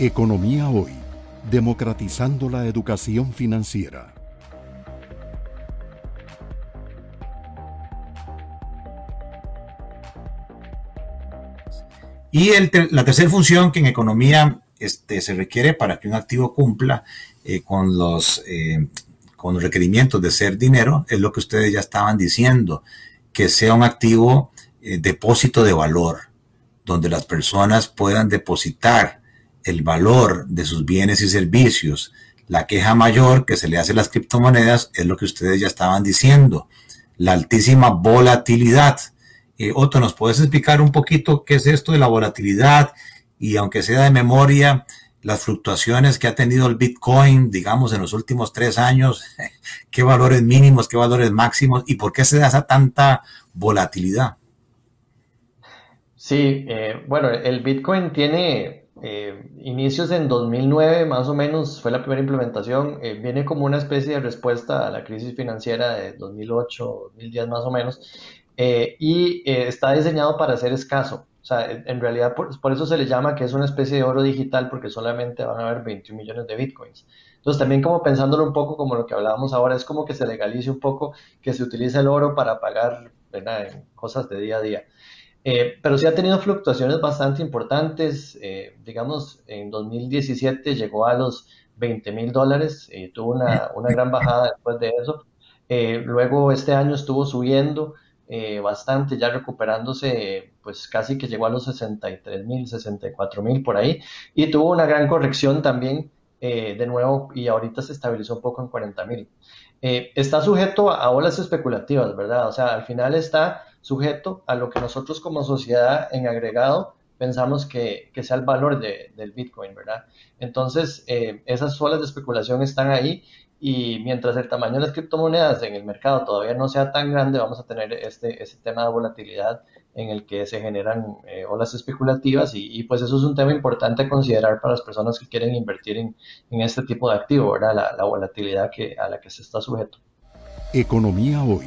Economía Hoy, democratizando la educación financiera. Y la tercera función que en economía este, se requiere para que un activo cumpla eh, con, los, eh, con los requerimientos de ser dinero es lo que ustedes ya estaban diciendo, que sea un activo eh, depósito de valor, donde las personas puedan depositar el valor de sus bienes y servicios. La queja mayor que se le hace a las criptomonedas es lo que ustedes ya estaban diciendo, la altísima volatilidad. Eh, Otto, ¿nos puedes explicar un poquito qué es esto de la volatilidad? Y aunque sea de memoria, las fluctuaciones que ha tenido el Bitcoin, digamos, en los últimos tres años, qué valores mínimos, qué valores máximos y por qué se da esa tanta volatilidad. Sí, eh, bueno, el Bitcoin tiene eh, inicios en 2009, más o menos, fue la primera implementación. Eh, viene como una especie de respuesta a la crisis financiera de 2008, 2010 más o menos, eh, y está diseñado para ser escaso. O sea, en, realidad por, eso se le llama que es una especie de oro digital porque solamente van a haber 21 millones de bitcoins. Entonces también como pensándolo un poco como lo que hablábamos ahora, es como que se legalice un poco que se utilice el oro para pagar en cosas de día a día. Eh, pero sí ha tenido fluctuaciones bastante importantes. Eh, digamos, en 2017 llegó a los 20 mil dólares, y tuvo una, una, gran bajada después de eso. Eh, luego este año estuvo subiendo bastante, ya recuperándose, pues casi que llegó a los 63 mil, 64 mil por ahí. Y tuvo una gran corrección también de nuevo y ahorita se estabilizó un poco en 40 mil. está sujeto a olas especulativas, ¿verdad? O sea, al final está sujeto a lo que nosotros como sociedad en agregado pensamos que, sea el valor del Bitcoin, ¿verdad? Entonces, eh, esas olas de especulación están ahí y mientras el tamaño de las criptomonedas en el mercado todavía no sea tan grande, vamos a tener este, este tema de volatilidad en el que se generan eh, olas especulativas y, pues eso es un tema importante a considerar para las personas que quieren invertir en, este tipo de activo, ¿verdad? La, la volatilidad que, a la que se está sujeto. Economía hoy